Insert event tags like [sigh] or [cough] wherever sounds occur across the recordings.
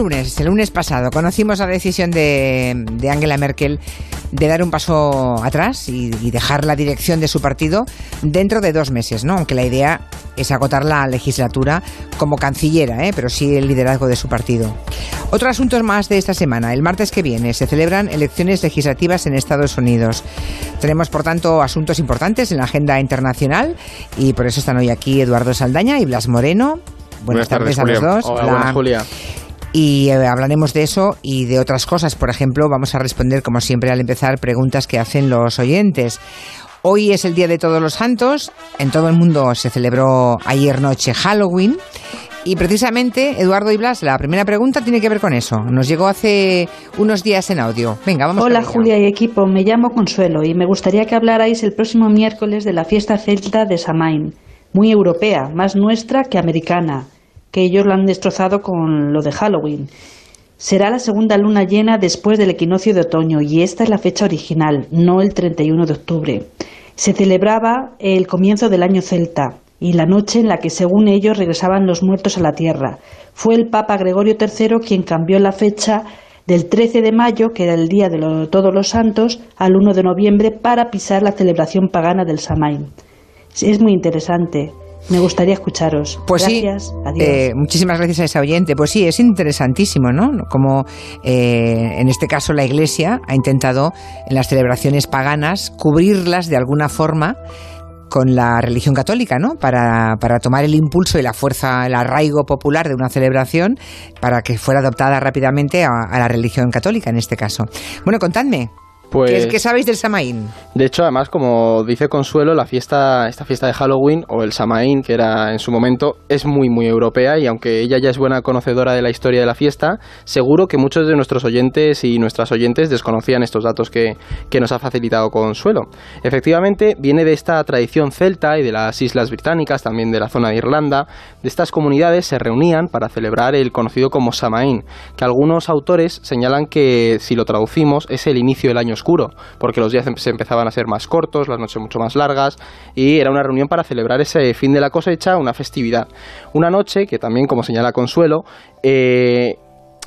lunes, el lunes pasado, conocimos la decisión de, Angela Merkel de dar un paso atrás y, dejar la dirección de su partido dentro de dos meses, ¿no? Aunque la idea es agotar la legislatura como cancillera, ¿eh? pero sí el liderazgo de su partido. Otro asunto más de esta semana. El martes que viene se celebran elecciones legislativas en Estados Unidos. Tenemos, por tanto, asuntos importantes en la agenda internacional y por eso están hoy aquí Eduardo Saldaña y Blas Moreno. Buenas, tardes, a los dos. Hola, Julia y eh, hablaremos de eso y de otras cosas. Por ejemplo, vamos a responder, como siempre, al empezar, preguntas que hacen los oyentes. Hoy es el Día de Todos los Santos. En todo el mundo se celebró ayer noche Halloween. Y precisamente, Eduardo y Blas, la primera pregunta tiene que ver con eso. Nos llegó hace unos días en audio. Venga, vamos Hola Julia y equipo, me llamo Consuelo y me gustaría que hablarais el próximo miércoles de la fiesta celta de Samain. Muy europea, más nuestra que americana que ellos lo han destrozado con lo de Halloween. Será la segunda luna llena después del equinoccio de otoño y esta es la fecha original, no el 31 de octubre. Se celebraba el comienzo del año celta y la noche en la que, según ellos, regresaban los muertos a la tierra. Fue el Papa Gregorio III quien cambió la fecha del 13 de mayo, que era el día de todos los santos, al 1 de noviembre para pisar la celebración pagana del Samaín. Es muy interesante. Me gustaría escucharos. Pues gracias. sí, Adiós. Eh, muchísimas gracias a ese oyente. Pues sí, es interesantísimo, ¿no? Como eh, en este caso la Iglesia ha intentado en las celebraciones paganas cubrirlas de alguna forma con la religión católica, ¿no? Para, para, tomar el impulso y la fuerza, el arraigo popular de una celebración para que fuera adoptada rápidamente a, a la religión católica en este caso. Bueno, contadme, pues, ¿Qué, sabéis del Samaín? De hecho, además, como dice Consuelo, la fiesta, esta fiesta de Halloween, o el Samaín, que era en su momento, es muy, muy europea y aunque ella ya es buena conocedora de la historia de la fiesta, seguro que muchos de nuestros oyentes y nuestras oyentes desconocían estos datos que, que nos ha facilitado Consuelo. Efectivamente, viene de esta tradición celta y de las Islas Británicas, también de la zona de Irlanda. De estas comunidades se reunían para celebrar el conocido como Samaín, que algunos autores señalan que, si lo traducimos, es el inicio del año oscuro, porque los días em-, se empezaban a ser más cortos, las noches mucho más largas, y era una reunión para celebrar ese fin de la cosecha, una festividad. Una noche que también, como señala Consuelo, eh,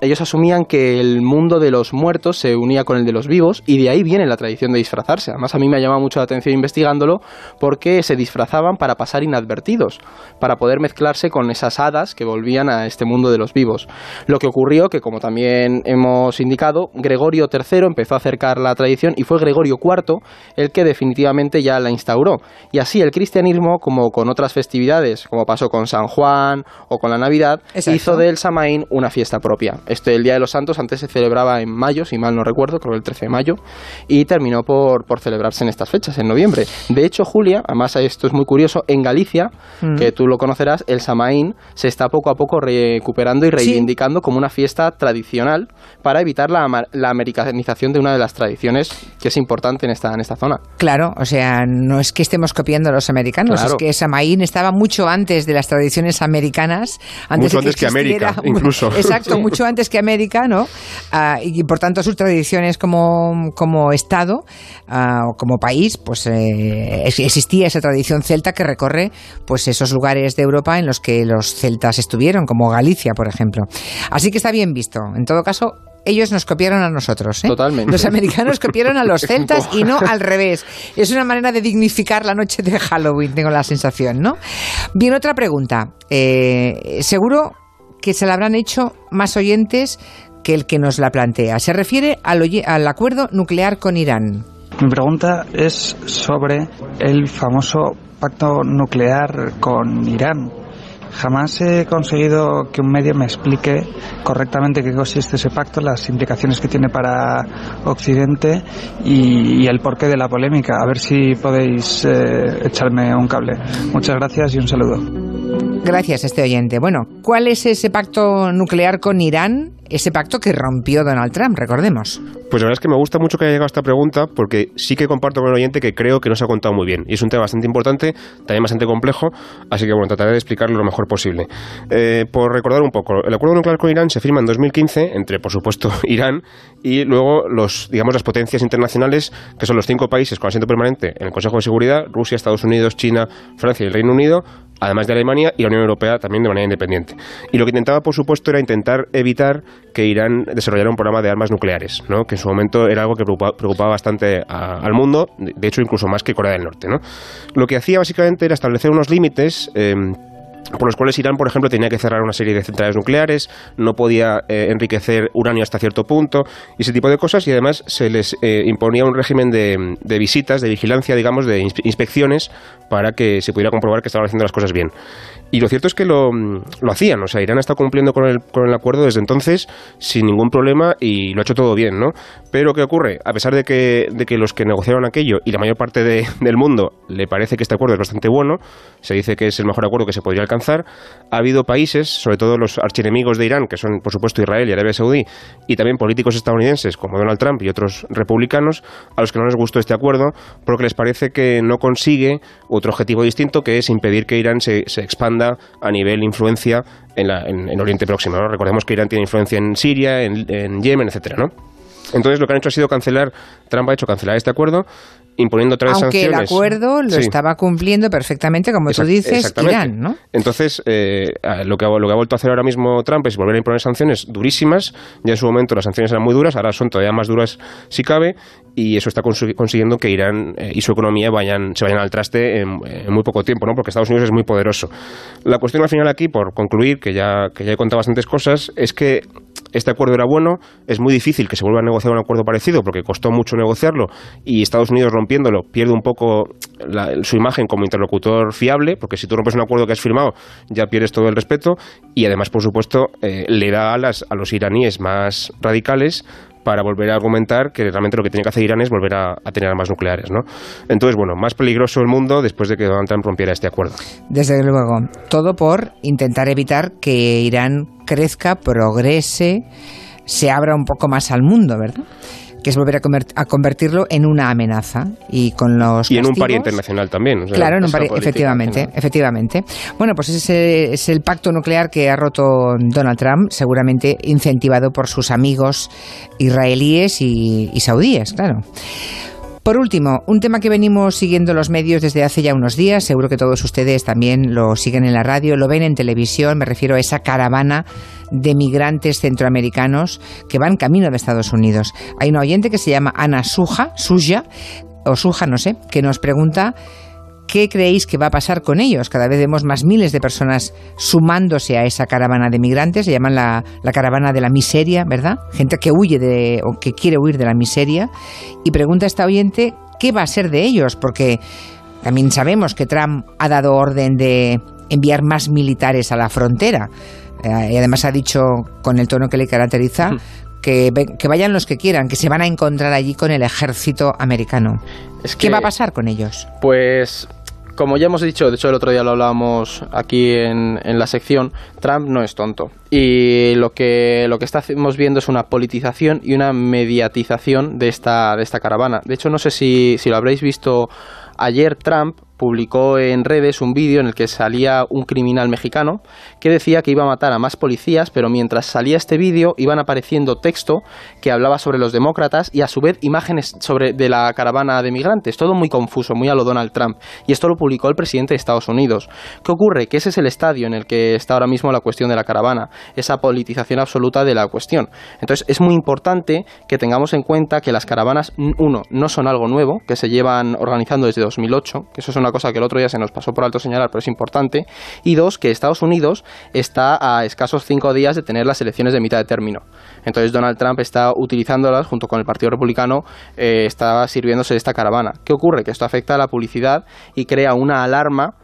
ellos asumían que el mundo de los muertos se unía con el de los vivos y de ahí viene la tradición de disfrazarse. Además a mí me ha llamado mucho la atención investigándolo porque se disfrazaban para pasar inadvertidos, para poder mezclarse con esas hadas que volvían a este mundo de los vivos. Lo que ocurrió que como también hemos indicado, Gregorio III empezó a acercar la tradición y fue Gregorio IV el que definitivamente ya la instauró. Y así el cristianismo, como con otras festividades, como pasó con San Juan o con la Navidad, hizo del Samaín una fiesta propia. Este, el Día de los Santos antes se celebraba en mayo, si mal no recuerdo, creo que el 13 de mayo, y terminó por, por celebrarse en estas fechas, en noviembre. De hecho, Julia, además esto es muy curioso, en Galicia, mm. que tú lo conocerás, el Samaín se está poco a poco recuperando y reivindicando como una fiesta tradicional para evitar la, la americanización de una de las tradiciones que es importante en esta, en esta zona. Claro, o sea, no es que estemos copiando a los americanos, es que Samaín estaba mucho antes de las tradiciones americanas. Antes mucho antes que América, incluso. [laughs] Exacto, mucho antes que América, ¿no? Ah, y por tanto sus tradiciones como, como Estado ah, o como país, pues eh, existía esa tradición celta que recorre pues esos lugares de Europa en los que los celtas estuvieron, como Galicia, por ejemplo. Así que está bien visto. En todo caso, ellos nos copiaron a nosotros. ¿eh? Totalmente. Los americanos copiaron a los [laughs] celtas y no al revés. Es una manera de dignificar la noche de Halloween, tengo la sensación, ¿no? Bien, otra pregunta. Eh, seguro que se la habrán hecho más oyentes que el que nos la plantea. Se refiere al, al acuerdo nuclear con Irán. Mi pregunta es sobre el famoso pacto nuclear con Irán. Jamás he conseguido que un medio me explique correctamente qué consiste ese pacto, las implicaciones que tiene para Occidente y, el porqué de la polémica. A ver si podéis eh, echarme un cable. Muchas gracias y un saludo. Gracias, este oyente. Bueno, ¿cuál es ese pacto nuclear con Irán? Ese pacto que rompió Donald Trump, recordemos. Pues la verdad es que me gusta mucho que haya llegado esta pregunta porque sí que comparto con el oyente que creo que no se ha contado muy bien. Y es un tema bastante importante, también bastante complejo, así que bueno, trataré de explicarlo lo mejor posible. Eh, por recordar un poco, el acuerdo nuclear con Irán se firma en 2015 entre, por supuesto, [laughs] Irán y luego los, digamos, las potencias internacionales, que son los cinco países con asiento permanente en el Consejo de Seguridad, Rusia, Estados Unidos, China, Francia y el Reino Unido, además de Alemania y la Unión Europea también de manera independiente. Y lo que intentaba, por supuesto, era intentar evitar que Irán desarrollara un programa de armas nucleares, ¿no? que en su momento era algo que preocupaba, bastante al mundo, de hecho incluso más que Corea del Norte. ¿no? Lo que hacía básicamente era establecer unos límites. Eh, por los cuales Irán, por ejemplo, tenía que cerrar una serie de centrales nucleares, no podía eh, enriquecer uranio hasta cierto punto, y ese tipo de cosas, y además se les eh, imponía un régimen de, de, visitas, de vigilancia, digamos, de inspecciones, para que se pudiera comprobar que estaban haciendo las cosas bien. Y lo cierto es que lo, lo hacían, o sea, Irán ha estado cumpliendo con el, con el acuerdo desde entonces sin ningún problema y lo ha hecho todo bien, ¿no? Pero ¿qué ocurre? A pesar de que, de que los que negociaron aquello y la mayor parte de, [laughs] del mundo le parece que este acuerdo es bastante bueno, se dice que es el mejor acuerdo que se podría alcanzar, ha habido países, sobre todo los archienemigos de Irán, que son por supuesto Israel y Arabia Saudí, y también políticos estadounidenses como Donald Trump y otros republicanos, a los que no les gustó este acuerdo porque les parece que no consigue otro objetivo distinto que es impedir que Irán se, se expanda a nivel influencia en, la, en, Oriente Próximo. Recordemos que Irán tiene influencia en Siria, en, en Yemen, etcétera, ¿no? Entonces lo que han hecho ha sido cancelar, Trump ha hecho cancelar este acuerdo imponiendo tres Aunque sanciones. el acuerdo lo estaba cumpliendo perfectamente, como tú dices, Irán, ¿no? Entonces, eh, lo, que ha, lo que ha vuelto a hacer ahora mismo Trump es volver a imponer sanciones durísimas. Ya en su momento las sanciones eran muy duras, ahora son todavía más duras si cabe, y eso está consiguiendo que Irán eh, y su economía vayan, se vayan al traste en, en, muy poco tiempo, ¿no? Porque Estados Unidos es muy poderoso. La cuestión al final aquí, por concluir, que ya, que ya he contado bastantes cosas, es que este acuerdo era bueno, es muy difícil que se vuelva a negociar un acuerdo parecido porque costó mucho negociarlo y Estados Unidos rompiéndolo pierde un poco la, su imagen como interlocutor fiable, porque si tú rompes un acuerdo que has firmado ya pierdes todo el respeto y además, por supuesto, eh, le da alas a los iraníes más radicales para volver a argumentar que realmente lo que tiene que hacer Irán es volver a, tener armas nucleares, ¿no? Entonces, bueno, más peligroso el mundo después de que Donald Trump rompiera este acuerdo. Desde luego, todo por intentar evitar que Irán crezca, progrese, se abra un poco más al mundo, ¿verdad? que es volver a, a, convertirlo en una amenaza. Y con los y en un par internacional también o sea, claro en un par efectivamente efectivamente. Bueno pues ese es el pacto nuclear que ha roto Donald Trump seguramente incentivado por sus amigos israelíes y, y saudíes claro por último, un tema que venimos siguiendo los medios desde hace ya unos días, seguro que todos ustedes también lo siguen en la radio, lo ven en televisión, me refiero a esa caravana de migrantes centroamericanos que van camino de Estados Unidos. Hay una oyente que se llama Ana Suja, Suya, o Suja, no sé, que nos pregunta ¿Qué creéis que va a pasar con ellos? Cada vez vemos más miles de personas sumándose a esa caravana de migrantes, se llaman la, la, caravana de la miseria, ¿verdad? Gente que huye de, o que quiere huir de la miseria. Y pregunta a esta oyente, ¿qué va a ser de ellos? Porque también sabemos que Trump ha dado orden de enviar más militares a la frontera. Eh, y además ha dicho, con el tono que le caracteriza, que, que, vayan los que quieran, que se van a encontrar allí con el ejército americano. Es que, ¿Qué va a pasar con ellos? Pues como ya hemos dicho, de hecho el otro día lo hablábamos aquí en, en, la sección, Trump no es tonto. Y lo que, lo que estamos viendo es una politización y una mediatización de esta, de esta caravana. De hecho, no sé si, si lo habréis visto ayer, Trump publicó en redes un vídeo en el que salía un criminal mexicano que decía que iba a matar a más policías, pero mientras salía este vídeo iban apareciendo texto que hablaba sobre los demócratas y a su vez imágenes sobre de la caravana de migrantes, todo muy confuso, muy a lo Donald Trump. Y esto lo publicó el presidente de Estados Unidos. ¿Qué ocurre? Que ese es el estadio en el que está ahora mismo la cuestión de la caravana, esa politización absoluta de la cuestión. Entonces es muy importante que tengamos en cuenta que las caravanas, uno, no son algo nuevo, que se llevan organizando desde 2008, que eso es una cosa que el otro día se nos pasó por alto señalar, pero es importante. Y dos, que Estados Unidos está a escasos cinco días de tener las elecciones de mitad de término. Entonces Donald Trump está utilizándolas junto con el Partido Republicano, eh, está sirviéndose de esta caravana. ¿Qué ocurre? Que esto afecta a la publicidad y crea una alarma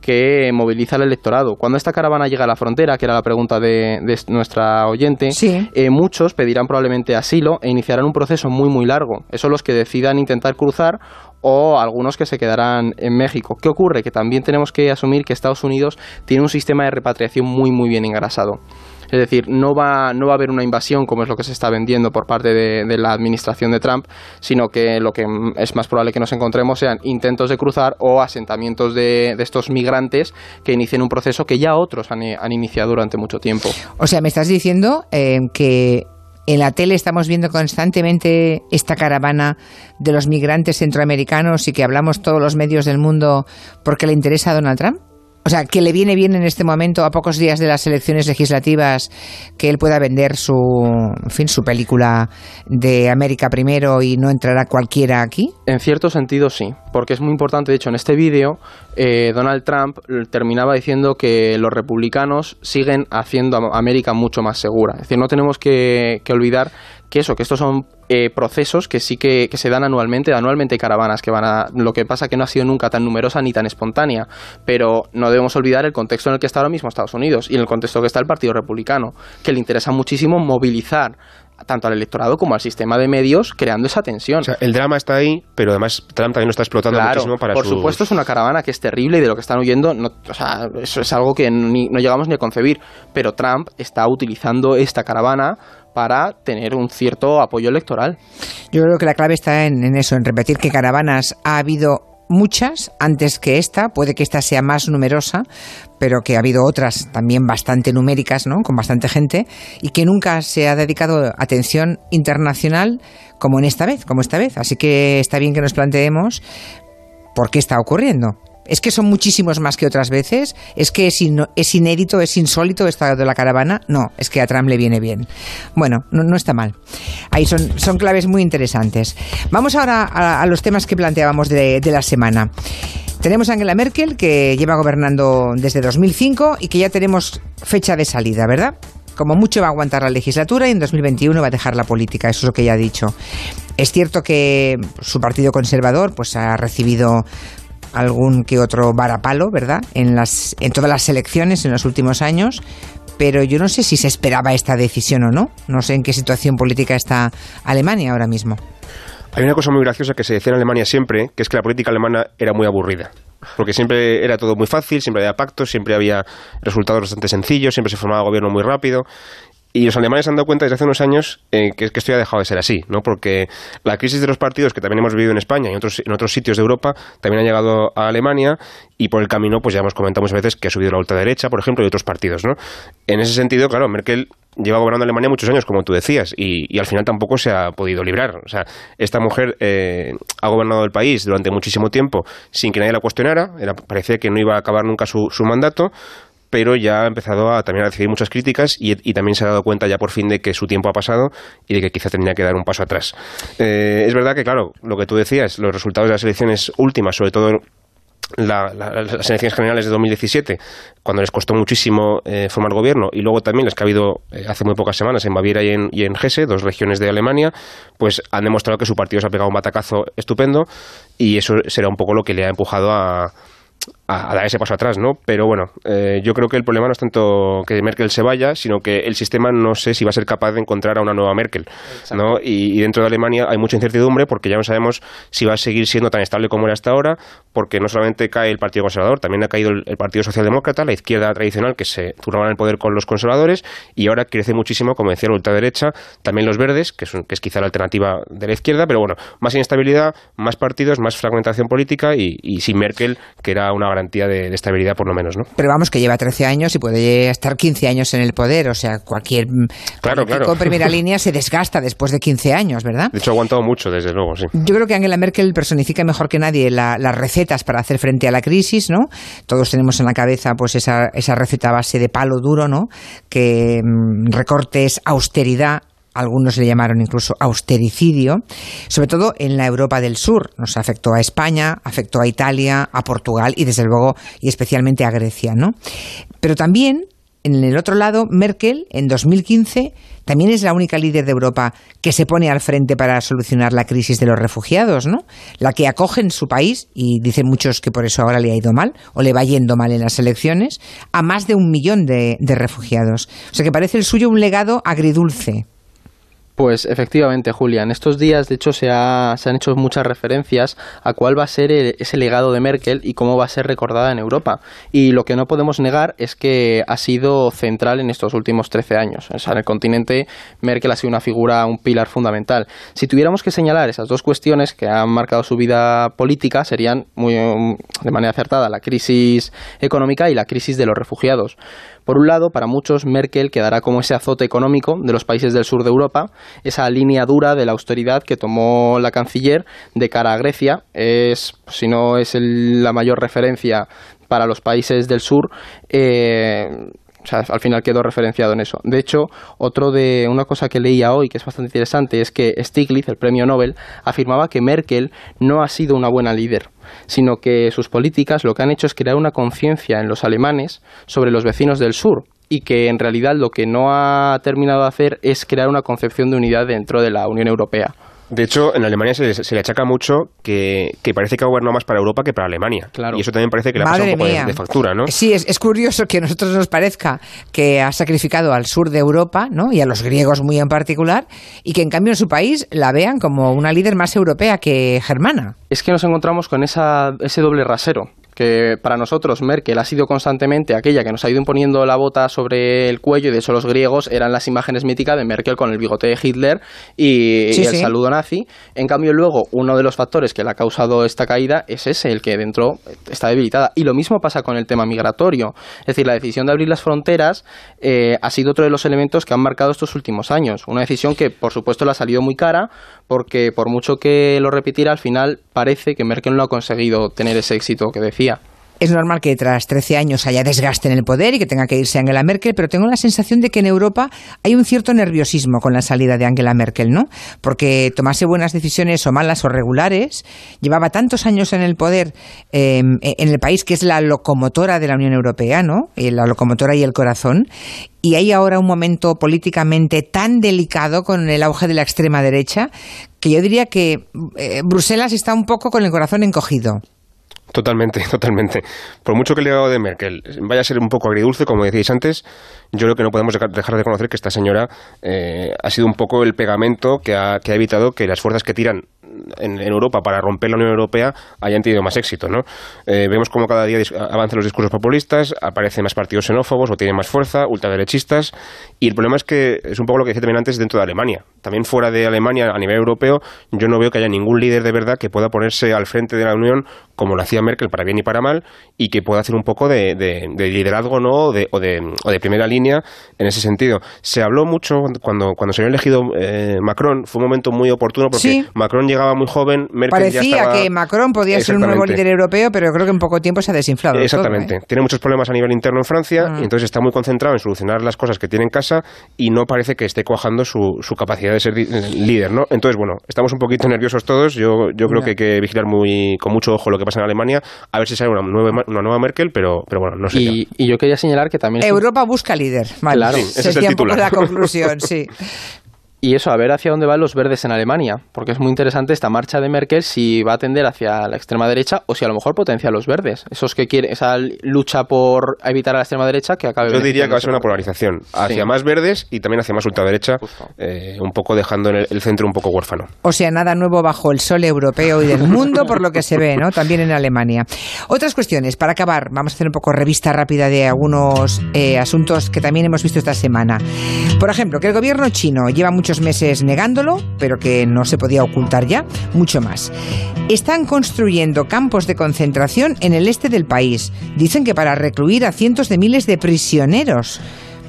que moviliza al electorado. Cuando esta caravana llega a la frontera, que era la pregunta de, de nuestra oyente, sí. eh, muchos pedirán probablemente asilo e iniciarán un proceso muy muy largo. Eso los que decidan intentar cruzar o algunos que se quedarán en México. ¿Qué ocurre? Que también tenemos que asumir que Estados Unidos tiene un sistema de repatriación muy muy bien engrasado. Es decir, no va, no va a haber una invasión como es lo que se está vendiendo por parte de, la administración de Trump, sino que lo que es más probable que nos encontremos sean intentos de cruzar o asentamientos de, estos migrantes que inicien un proceso que ya otros han, han, iniciado durante mucho tiempo. O sea, me estás diciendo eh, que en la tele estamos viendo constantemente esta caravana de los migrantes centroamericanos y que hablamos todos los medios del mundo porque le interesa a Donald Trump. O sea, que le viene bien en este momento, a pocos días de las elecciones legislativas, que él pueda vender su, fin, su película de América primero y no entrará cualquiera aquí. En cierto sentido, sí, porque es muy importante. De hecho, en este vídeo, eh, Donald Trump terminaba diciendo que los republicanos siguen haciendo a América mucho más segura. Es decir, no tenemos que, olvidar que eso, que estos son eh, procesos que sí que, que, se dan anualmente, anualmente hay caravanas que van a... Lo que pasa que no ha sido nunca tan numerosa ni tan espontánea, pero no debemos olvidar el contexto en el que está ahora mismo Estados Unidos y en el contexto que está el Partido Republicano, que le interesa muchísimo movilizar tanto al electorado como al sistema de medios creando esa tensión. O sea, el drama está ahí, pero además Trump también lo está explotando claro, muchísimo para Por sus... supuesto es una caravana que es terrible y de lo que están huyendo, no, o sea, eso es algo que ni, no llegamos ni a concebir, pero Trump está utilizando esta caravana para tener un cierto apoyo electoral. Yo creo que la clave está en, en eso, en repetir que caravanas ha habido muchas antes que esta, puede que esta sea más numerosa, pero que ha habido otras también bastante numéricas, ¿no? con bastante gente, y que nunca se ha dedicado atención internacional como en esta vez, como esta vez. Así que está bien que nos planteemos por qué está ocurriendo. Es que son muchísimos más que otras veces. Es que es, in, es inédito, es insólito esta de la caravana. No, es que a Trump le viene bien. Bueno, no, está mal. Ahí son, claves muy interesantes. Vamos ahora a, a los temas que planteábamos de, de la semana. Tenemos a Angela Merkel, que lleva gobernando desde 2005 y que ya tenemos fecha de salida, ¿verdad? Como mucho va a aguantar la legislatura y en 2021 va a dejar la política, eso es lo que ya ha dicho. Es cierto que su partido conservador pues, ha recibido algún que otro varapalo, ¿verdad? En, las, en todas las elecciones en los últimos años, pero yo no sé si se esperaba esta decisión o no. No sé en qué situación política está Alemania ahora mismo. Hay una cosa muy graciosa que se decía en Alemania siempre, que es que la política alemana era muy aburrida. Porque siempre era todo muy fácil, siempre había pactos, siempre había resultados bastante sencillos, siempre se formaba gobierno muy rápido. Y los alemanes han dado cuenta desde hace unos años eh, que, esto ya ha dejado de ser así, ¿no? Porque la crisis de los partidos que también hemos vivido en España y en otros, en otros sitios de Europa también ha llegado a Alemania y por el camino, pues ya hemos comentado muchas veces que ha subido la ultraderecha, por ejemplo, y otros partidos, ¿no? En ese sentido, claro, Merkel lleva gobernando Alemania muchos años, como tú decías, y, al final tampoco se ha podido librar. O sea, esta mujer eh, ha gobernado el país durante muchísimo tiempo sin que nadie la cuestionara, parecía que no iba a acabar nunca su, su mandato, pero ya ha empezado a también a recibir muchas críticas y, también se ha dado cuenta ya por fin de que su tiempo ha pasado y de que quizá tenía que dar un paso atrás. Eh, es verdad que, claro, lo que tú decías, los resultados de las elecciones últimas, sobre todo la, las elecciones generales de 2017, cuando les costó muchísimo eh, formar gobierno, y luego también las que ha habido eh, hace muy pocas semanas en Baviera y en, y en Hesse, dos regiones de Alemania, pues han demostrado que su partido se ha pegado un batacazo estupendo y eso será un poco lo que le ha empujado a, a, dar ese paso atrás, ¿no? Pero bueno, eh, yo creo que el problema no es tanto que Merkel se vaya, sino que el sistema no sé si va a ser capaz de encontrar a una nueva Merkel, ¿no? Y, y, dentro de Alemania hay mucha incertidumbre porque ya no sabemos si va a seguir siendo tan estable como era hasta ahora, porque no solamente cae el Partido Conservador, también ha caído el, el Partido Socialdemócrata, la izquierda tradicional que se turnaba en el poder con los conservadores y ahora crece muchísimo, como decía la ultraderecha, también los verdes, que es, un, que es quizá la alternativa de la izquierda, pero bueno, más inestabilidad, más partidos, más fragmentación política y, y sin Merkel, que era una garantía de, de, estabilidad por lo menos, ¿no? Pero vamos, que lleva 13 años y puede estar 15 años en el poder, o sea, cualquier claro, claro. primera [laughs] línea se desgasta después de 15 años, ¿verdad? De hecho, ha aguantado mucho, desde luego, sí. Yo creo que Angela Merkel personifica mejor que nadie la, las recetas para hacer frente a la crisis, ¿no? Todos tenemos en la cabeza pues esa, esa receta base de palo duro, ¿no? Que mmm, recortes, austeridad, algunos le llamaron incluso austericidio, sobre todo en la Europa del Sur. Nos afectó a España, afectó a Italia, a Portugal y desde luego y especialmente a Grecia, ¿no? Pero también en el otro lado, Merkel en 2015 también es la única líder de Europa que se pone al frente para solucionar la crisis de los refugiados, ¿no? La que acoge en su país, y dicen muchos que por eso ahora le ha ido mal, o le va yendo mal en las elecciones, a más de un millón de, de refugiados. O sea que parece el suyo un legado agridulce. Pues efectivamente, Julia. En estos días, de hecho, se, ha, han hecho muchas referencias a cuál va a ser ese legado de Merkel y cómo va a ser recordada en Europa. Y lo que no podemos negar es que ha sido central en estos últimos 13 años. O sea, en el continente, Merkel ha sido una figura, un pilar fundamental. Si tuviéramos que señalar esas dos cuestiones que han marcado su vida política, serían muy, de manera acertada la crisis económica y la crisis de los refugiados. Por un lado, para muchos, Merkel quedará como ese azote económico de los países del sur de Europa, esa línea dura de la austeridad que tomó la canciller de cara a Grecia. Es, si no es el, la mayor referencia para los países del sur. Eh, o sea, al final quedó referenciado en eso. De hecho, otro de una cosa que leía hoy que es bastante interesante es que Stiglitz, el premio Nobel, afirmaba que Merkel no ha sido una buena líder, sino que sus políticas lo que han hecho es crear una conciencia en los alemanes sobre los vecinos del sur y que en realidad lo que no ha terminado de hacer es crear una concepción de unidad dentro de la Unión Europea. De hecho, en Alemania se, le achaca mucho que, parece que ha gobernado más para Europa que para Alemania. Claro. Y eso también parece que le ha pasado un poco de, factura, ¿no? Sí, es, curioso que a nosotros nos parezca que ha sacrificado al sur de Europa, ¿no? Y a los griegos muy en particular, y que en cambio en su país la vean como una líder más europea que germana. Es que nos encontramos con esa, ese doble rasero que para nosotros Merkel ha sido constantemente aquella que nos ha ido imponiendo la bota sobre el cuello y de hecho los griegos eran las imágenes míticas de Merkel con el bigote de Hitler y, el saludo nazi. En cambio luego uno de los factores que le ha causado esta caída es ese, el que dentro está debilitada. Y lo mismo pasa con el tema migratorio. Es decir, la decisión de abrir las fronteras eh, ha sido otro de los elementos que han marcado estos últimos años. Una decisión que por supuesto le ha salido muy cara porque por mucho que lo repitiera al final parece que Merkel no ha conseguido tener ese éxito que decía. Es normal que tras 13 años haya desgaste en el poder y que tenga que irse Angela Merkel, pero tengo la sensación de que en Europa hay un cierto nerviosismo con la salida de Angela Merkel, ¿no? Porque tomase buenas decisiones o malas o regulares, llevaba tantos años en el poder em, en el país que es la locomotora de la Unión Europea, ¿no? Eh, la locomotora y el corazón. Y hay ahora un momento políticamente tan delicado con el auge de la extrema derecha que yo diría que eh, Bruselas está un poco con el corazón encogido. Totalmente, [laughs] totalmente. Por mucho que el legado de Merkel vaya a ser un poco agridulce, como decíais antes, yo creo que no podemos dejar de conocer que esta señora eh, ha sido un poco el pegamento que ha, evitado que las fuerzas que tiran en, Europa para romper la Unión Europea hayan tenido más éxito. ¿no? Eh, vemos como cada día avanzan los discursos populistas, aparecen más partidos xenófobos o tienen más fuerza, ultraderechistas, y el problema es que es un poco lo que decía también antes dentro de Alemania. También fuera de Alemania, a nivel europeo, yo no veo que haya ningún líder de verdad que pueda ponerse al frente de la Unión como lo hacía Merkel, para bien y para mal, y que pueda hacer un poco de, liderazgo ¿no? o, de, o, de, primera línea en ese sentido. Se habló mucho cuando, cuando se había elegido eh, Macron, fue un momento muy oportuno porque Macron llegaba muy joven, Merkel Parecía ya estaba... que Macron podía ser un nuevo líder europeo, pero creo que en poco tiempo se ha desinflado. Exactamente. ¿eh? Tiene muchos problemas a nivel interno en Francia mm. y entonces está muy concentrado en solucionar las cosas que tiene en casa y no parece que esté cuajando su, su capacidad de ser líder, ¿no? Entonces, bueno, estamos un poquito nerviosos todos. Yo, yo creo que hay que vigilar muy con mucho ojo lo que en Alemania, a ver si sale una nueva, una nueva Merkel, pero, pero bueno, no sé. Y, yo quería señalar que también... Europa busca líder. Claro, ese es el titular. la conclusión, sí. [laughs] Y eso, a ver hacia dónde van los verdes en Alemania, porque es muy interesante esta marcha de Merkel si va a tender hacia la extrema derecha o si a lo mejor potencia a los verdes. Esos que quieren, esa lucha por evitar a la extrema derecha que acabe. Yo diría que va a ser una polarización hacia más verdes y también hacia más ultraderecha, eh, un poco dejando el, el, centro un poco huérfano. O sea, nada nuevo bajo el sol europeo y del mundo, por lo que se ve, ¿no? También en Alemania. Otras cuestiones, para acabar, vamos a hacer un poco revista rápida de algunos eh, asuntos que también hemos visto esta semana. Por ejemplo, que el gobierno chino lleva muchos meses negándolo, pero que no se podía ocultar ya, mucho más. Están construyendo campos de concentración en el este del país. Dicen que para recluir a cientos de miles de prisioneros.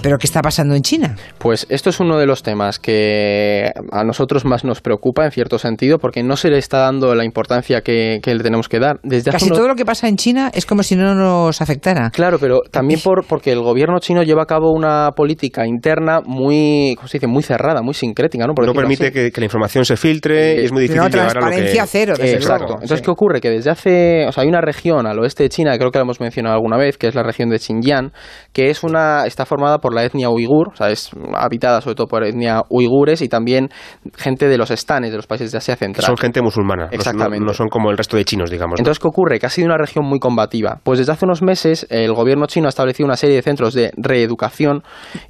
¿Pero qué está pasando en China? Pues esto es uno de los temas que a nosotros más nos preocupa en cierto sentido porque no se le está dando la importancia que, le tenemos que dar. Desde Casi todo lo que pasa en China es como si no nos afectara. Claro, pero también por, porque el gobierno chino lleva a cabo una política interna muy, ¿cómo se dice? muy cerrada, muy sincrética. No, no permite que, la información se filtre y es muy difícil llegar a lo que... cero, Exacto. Entonces, ¿qué ocurre? Que desde hace... O sea, hay una región al oeste de China, creo que la hemos mencionado alguna vez, que es la región de Xinjiang, que es una está formada por la etnia uigur, o sea, es habitada sobre todo por etnia uigures y también gente de los estanes, de los países de Asia Central. Son gente musulmana, Exactamente. No, son como el resto de chinos, digamos. Entonces, ¿qué ocurre? Que ha sido una región muy combativa. Pues desde hace unos meses el gobierno chino ha establecido una serie de centros de reeducación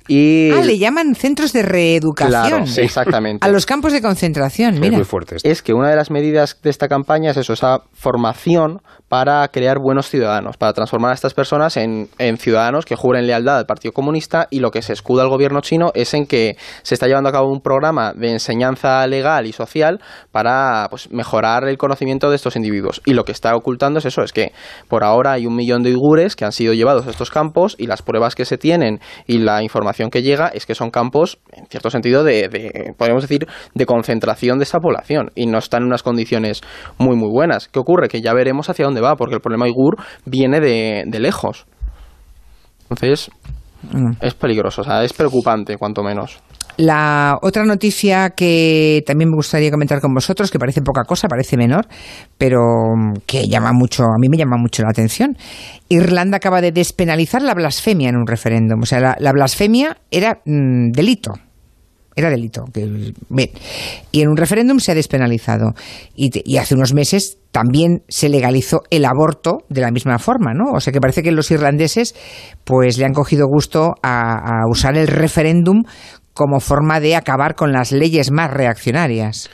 y... Ah, le llaman centros de reeducación. Claro, sí, exactamente. A los campos de concentración, mira. Es muy fuerte. Es que una de las medidas de esta campaña es eso, esa formación para crear buenos ciudadanos, para transformar a estas personas en, ciudadanos que juren lealtad al Partido Comunista y lo que se escuda el gobierno chino es en que se está llevando a cabo un programa de enseñanza legal y social para pues, mejorar el conocimiento de estos individuos. Y lo que está ocultando es eso, es que por ahora hay un millón de uigures que han sido llevados a estos campos y las pruebas que se tienen y la información que llega es que son campos, en cierto sentido, de, de podemos decir, de concentración de esa población y no están en unas condiciones muy, muy buenas. ¿Qué ocurre? Que ya veremos hacia dónde va, porque el problema uigur viene de, de lejos. Entonces, mm. es peligroso, o sea, es preocupante, cuanto menos. La otra noticia que también me gustaría comentar con vosotros, que parece poca cosa, parece menor, pero que llama mucho, a mí me llama mucho la atención. Irlanda acaba de despenalizar la blasfemia en un referéndum. O sea, la, blasfemia era mm, delito. Era delito. Y en un referéndum se ha despenalizado. Y, hace unos meses también se legalizó el aborto de la misma forma, ¿no? O sea que parece que los irlandeses pues le han cogido gusto a usar el referéndum como forma de acabar con las leyes más reaccionarias.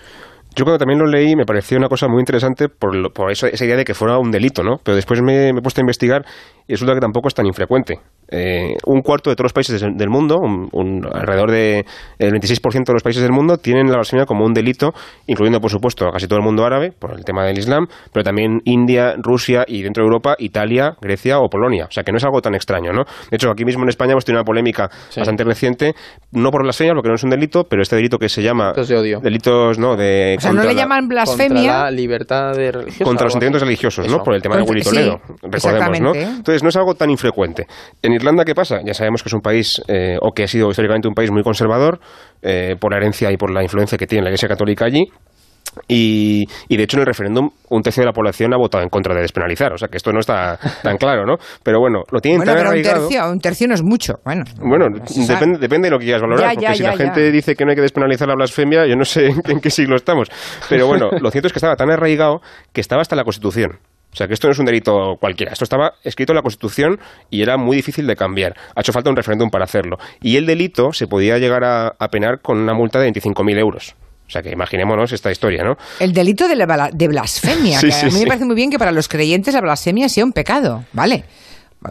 Yo cuando también lo leí me pareció una cosa muy interesante por, por eso, esa idea de que fuera un delito, ¿no? Pero después me, me he puesto a investigar y resulta que tampoco es tan infrecuente. Eh, un cuarto de todos los países del mundo, un, alrededor del de, 26% de los países del mundo, tienen la blasfemia como un delito, incluyendo, por supuesto, a casi todo el mundo árabe, por el tema del Islam, pero también India, Rusia y dentro de Europa, Italia, Grecia o Polonia. O sea, que no es algo tan extraño, ¿no? De hecho, aquí mismo en España hemos tenido una polémica bastante reciente, no por blasfemia, porque no es un delito, pero este delito que se llama... Delitos de odio. Delitos, ¿no? De, o sea, no le llaman blasfemia. Contra la libertad de religión. Contra los sentimientos religiosos, ¿no? Por el tema de Willy Toledo, recordemos, ¿no? Entonces, no es algo tan infrecuente en Irlanda, ¿qué pasa? Ya sabemos que es un país, eh, o que ha sido históricamente un país muy conservador, eh, por la herencia y por la influencia que tiene la Iglesia Católica allí. Y, de hecho en el referéndum un tercio de la población ha votado en contra de despenalizar, o sea que esto no está tan [laughs] claro, ¿no? Pero bueno, lo tienen bueno, tan pero arraigado... Un tercio, un tercio no es mucho, bueno. Bueno, depende, depende de lo que quieras valorar, porque si la gente dice que no hay que despenalizar la blasfemia, yo no sé [laughs] en qué siglo estamos. Pero bueno, lo cierto es que estaba tan arraigado que estaba hasta la Constitución. O sea que esto no es un delito cualquiera. Esto estaba escrito en la Constitución y era muy difícil de cambiar. Ha hecho falta un referéndum para hacerlo. Y el delito se podía llegar a, penar con una multa de 25.000 euros. O sea que imaginémonos esta historia, ¿no? El delito de, de blasfemia. [laughs] que a mí me parece muy bien que para los creyentes la blasfemia sea un pecado, ¿vale?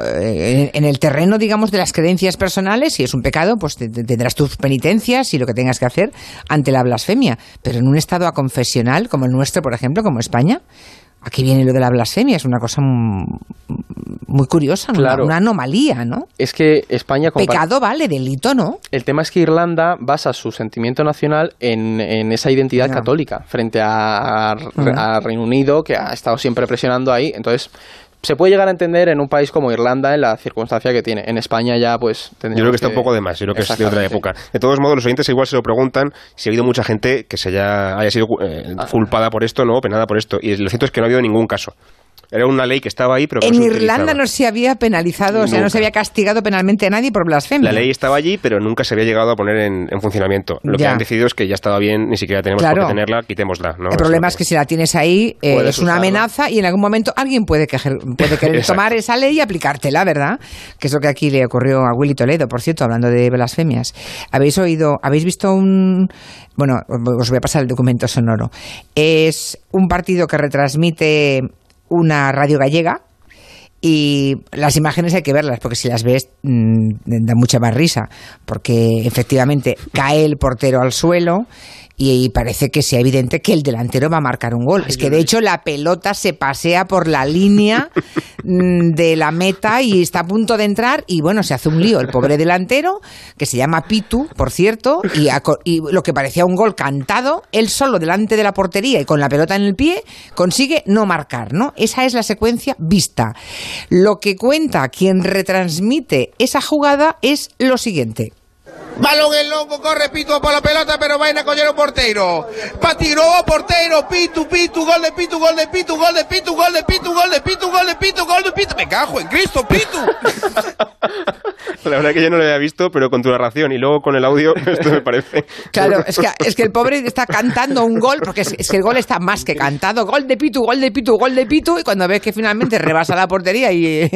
Eh, en, el terreno, digamos, de las creencias personales, si es un pecado, pues tendrás tus penitencias y lo que tengas que hacer ante la blasfemia. Pero en un estado aconfesional, como el nuestro, por ejemplo, como España, Aquí viene lo de la blasfemia, es una cosa muy curiosa, una, anomalía, ¿no? Es que España... Pecado vale, delito no. El tema es que Irlanda basa su sentimiento nacional en, esa identidad católica frente a, a, Reino Unido, que ha estado siempre presionando ahí. Entonces, se puede llegar a entender en un país como Irlanda en la circunstancia que tiene. En España ya pues Yo creo que está un poco de más, yo creo que es de otra época. De todos modos, los oyentes igual se lo preguntan si ha habido mucha gente que se haya, haya sido eh, ah. culpada por esto, no, penada por esto. Y lo cierto es que no ha habido ningún caso. Era una ley que estaba ahí, pero En Irlanda no se había penalizado, o sea, no se había castigado penalmente a nadie por blasfemia. La ley estaba allí, pero nunca se había llegado a poner en, funcionamiento. Lo que han decidido es que ya estaba bien, ni siquiera tenemos por qué tenerla, quitémosla. El problema es que si la tienes ahí, eh, es una amenaza y en algún momento alguien puede, puede [laughs] querer tomar esa ley y aplicártela, ¿verdad? Que es lo que aquí le ocurrió a Willy Toledo, por cierto, hablando de blasfemias. ¿Habéis oído, habéis visto un... Bueno, os voy a pasar el documento sonoro. Es un partido que retransmite una radio gallega y las imágenes hay que verlas porque si las ves mm, da mucha más risa porque efectivamente cae el portero al suelo y parece que sea evidente que el delantero va a marcar un gol. es que de hecho la pelota se pasea por la línea [laughs] mm, de la meta y está a punto de entrar y bueno, se hace un lío el pobre delantero que se llama Pitu, por cierto, y, y lo que parecía un gol cantado, él solo delante de la portería y con la pelota en el pie consigue no marcar, ¿no? Esa es la secuencia vista. Lo que cuenta quien retransmite esa jugada es lo siguiente. Balón el longo, corre Pitu por la pelota, pero vaina collero porteiro. Patiró porteiro, Pitu, Pitu, gol de Pitu, gol de Pitu, gol de Pitu, gol de Pitu, gol de Pitu, gol de Pitu, gol de Pitu. Me cajo en Cristo, Pitu. [laughs] La verdad que yo no lo había visto, pero con tu narración y luego con el audio, [laughs] esto me parece. Claro, [laughs] es que, es que el pobre está cantando un gol, porque es, que el gol está más que cantado. Gol de Pitu, gol de Pitu, gol de Pitu, y cuando ves que finalmente rebasa la portería y,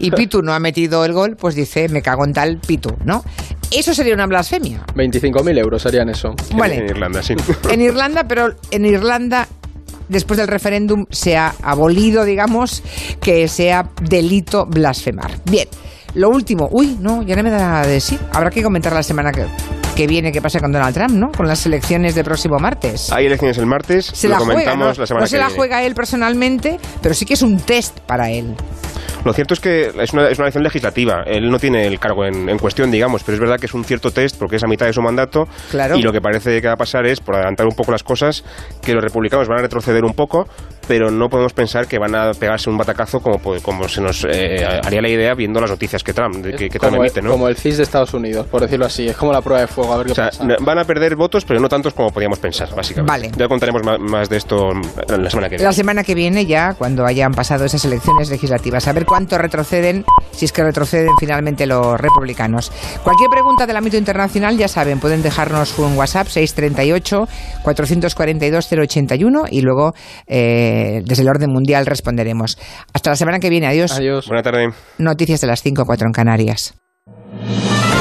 y Pitu no ha metido el gol, pues dice, me cago en tal Pitu, ¿no? Eso sería una blasfemia. 25.000 euros serían eso. Vale. En Irlanda, sí. En Irlanda, pero en Irlanda después del referéndum se ha abolido, digamos, que sea delito blasfemar. Bien, Lo último, uy, no, ya no me da de sí. Habrá que comentar la semana que, que viene qué pasa con Donald Trump, ¿no? Con las elecciones del próximo martes. Hay elecciones el martes, se lo la juega, comentamos ¿no? la semana no se la juega él personalmente, pero sí que es un test para él. Lo cierto es que es una, es una elección legislativa. Él no tiene el cargo en, en cuestión, digamos, pero es verdad que es un cierto test porque es a mitad de su mandato. Claro. Y lo que parece que va a pasar es, por adelantar un poco las cosas, que los republicanos van a retroceder un poco, pero no podemos pensar que van a pegarse un batacazo como, pues, como se nos eh, haría la idea viendo las noticias que Trump, que, que Trump emite, el, ¿no? como el CIS de Estados Unidos, por decirlo así. Es como la prueba de fuego, a ver qué O sea, pasa. van a perder votos, pero no tantos como podíamos pensar, básicamente. Vale. Ya contaremos ma- más, de esto la semana que viene. La semana que viene ya, cuando hayan pasado esas elecciones legislativas, a ver cuánto retroceden, si es que retroceden finalmente los republicanos. Cualquier pregunta del ámbito internacional, ya saben, pueden dejarnos un WhatsApp 638-442-081 y luego eh, desde el orden mundial responderemos. Hasta la semana que viene, adiós. Adiós. Buena tarde. Noticias de las 5 4 en Canarias.